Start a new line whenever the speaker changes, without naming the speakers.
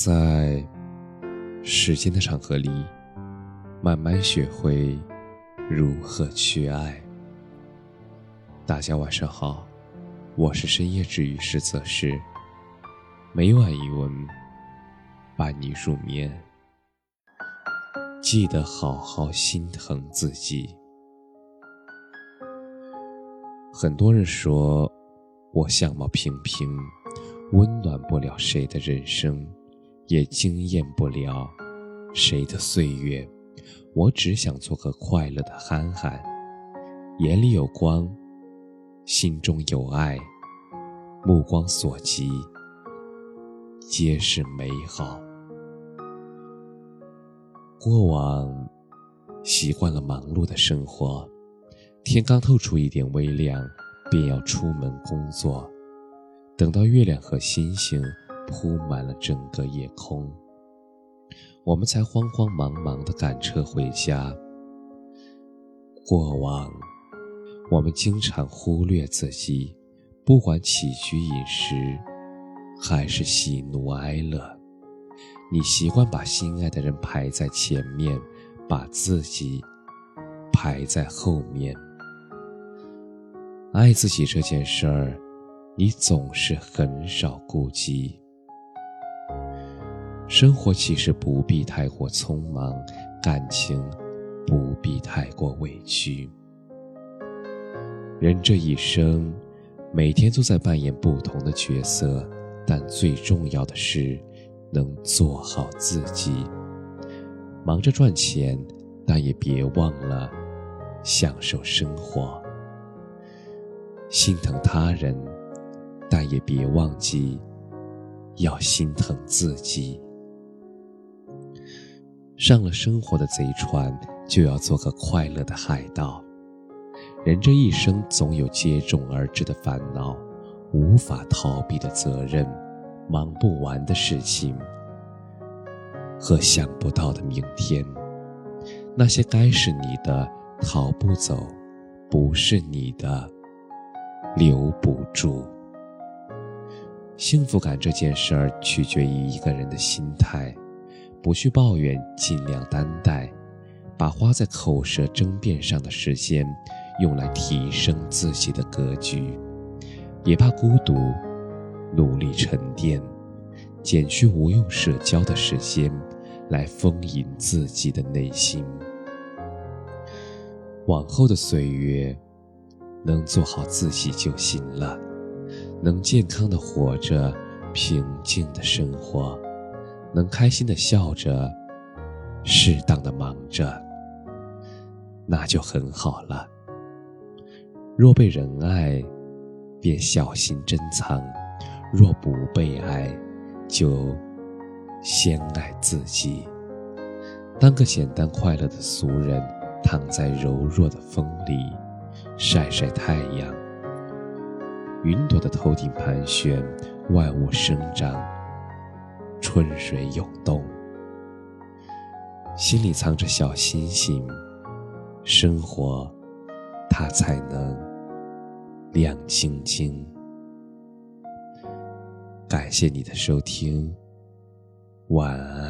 在时间的长河里，慢慢学会如何去爱。大家晚上好，我是深夜治愈师泽师，每晚一文伴你入眠。记得好好心疼自己。很多人说我相貌平平，温暖不了谁的人生。也惊艳不了谁的岁月，我只想做个快乐的憨憨，眼里有光，心中有爱，目光所及皆是美好。过往习惯了忙碌的生活，天刚透出一点微亮，便要出门工作，等到月亮和星星。铺满了整个夜空，我们才慌慌忙忙地赶车回家。过往，我们经常忽略自己，不管起居饮食，还是喜怒哀乐。你习惯把心爱的人排在前面，把自己排在后面。爱自己这件事儿，你总是很少顾及。生活其实不必太过匆忙，感情不必太过委屈。人这一生，每天都在扮演不同的角色，但最重要的是能做好自己。忙着赚钱，但也别忘了享受生活。心疼他人，但也别忘记要心疼自己。上了生活的贼船，就要做个快乐的海盗。人这一生总有接踵而至的烦恼，无法逃避的责任，忙不完的事情，和想不到的明天。那些该是你的，逃不走；不是你的，留不住。幸福感这件事儿，取决于一个人的心态。不去抱怨，尽量担待，把花在口舌争辩上的时间，用来提升自己的格局；别怕孤独，努力沉淀，减去无用社交的时间，来丰盈自己的内心。往后的岁月，能做好自己就行了，能健康的活着，平静的生活。能开心的笑着，适当的忙着，那就很好了。若被人爱，便小心珍藏；若不被爱，就先爱自己。当个简单快乐的俗人，躺在柔弱的风里，晒晒太阳。云朵的头顶盘旋，万物生长。春水涌动，心里藏着小星星，生活它才能亮晶晶。感谢你的收听，晚安。